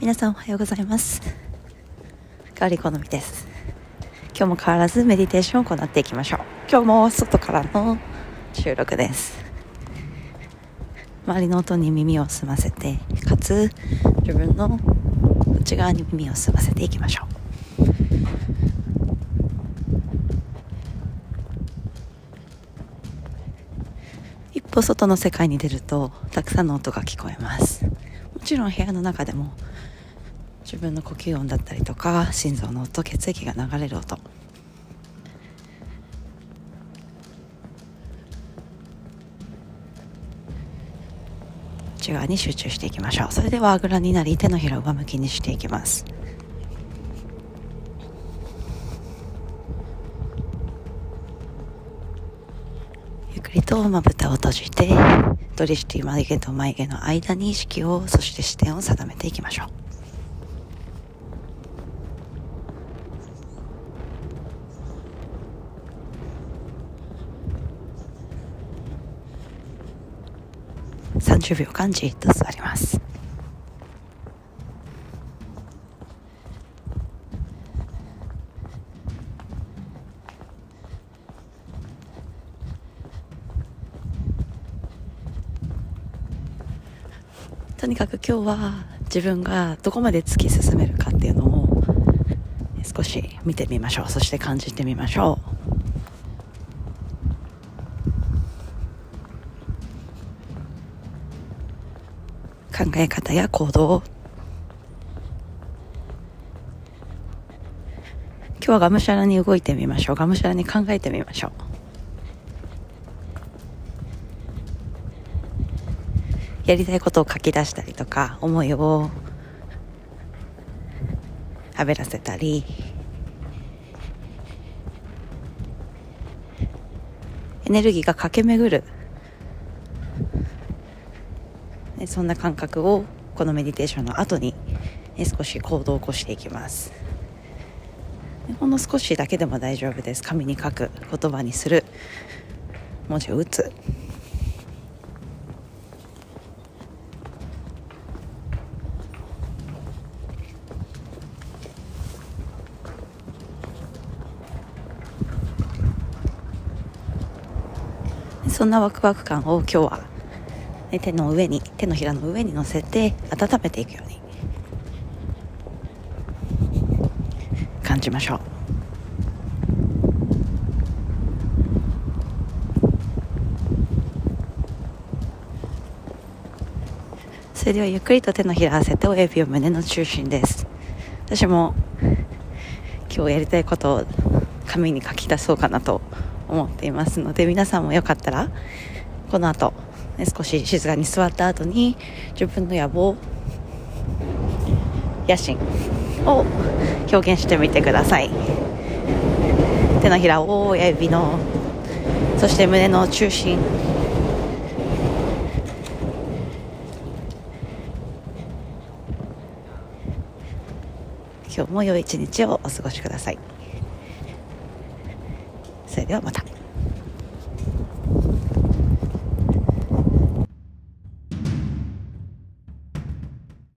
皆さんおはようございます。ガーリ好みです。今日も変わらずメディテーションを行っていきましょう。今日も外からの収録です。周りの音に耳を澄ませてかつ自分の内側に耳を澄ませていきましょう。一歩外の世界に出るとたくさんの音が聞こえます。もちろん部屋の中でも自分の呼吸音だったりとか心臓の音血液が流れる音。内側に集中していきましょう。それではあぐらになり手のひらを上向きにしていきます。ゆっくりとまぶたを閉じてドリシティ眉毛と眉毛の間に意識をそして視点を定めていきましょう。30秒間じっと座ります。とにかく今日は自分がどこまで突き進めるかっていうのを少し見てみましょう。そして感じてみましょう。考え方や行動。今日はがむしゃらに動いてみましょう。がむしゃらに考えてみましょう。やりたいことを書き出したりとか思いをはべらせたり。エネルギーが駆け巡るそんな感覚をこのメディテーションの後に少し行動を起こしていきます。ほんの少しだけでも大丈夫です。紙に書く言葉にする。文字を打つ。そんなワクワク感を今日は手の上に手のひらの上に乗せて温めていくように。感じましょう。それではゆっくりと手のひら合わせて親指を胸の中心です。私も今日やりたいことを紙に書き出そうかなと思っていますので皆さんもよかったらこの後少し静かに座った後に自分の野望野心を表現してみてください。手のひらを親指のそして胸の中心。今日も良い一日をお過ごしください。それではまた。